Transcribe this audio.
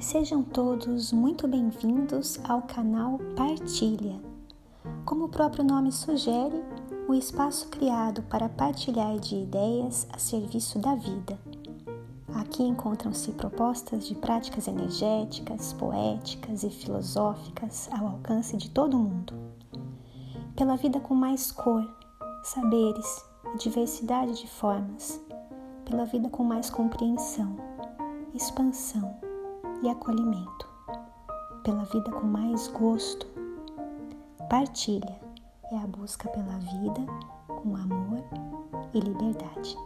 Sejam todos muito bem-vindos ao canal Partilha. Como o próprio nome sugere, o espaço criado para partilhar de ideias a serviço da vida. Aqui encontram-se propostas de práticas energéticas, poéticas e filosóficas ao alcance de todo mundo. Pela vida com mais cor, saberes e diversidade de formas, pela vida com mais compreensão, expansão e acolhimento, pela vida com mais gosto. Partilha é a busca pela vida com amor e liberdade.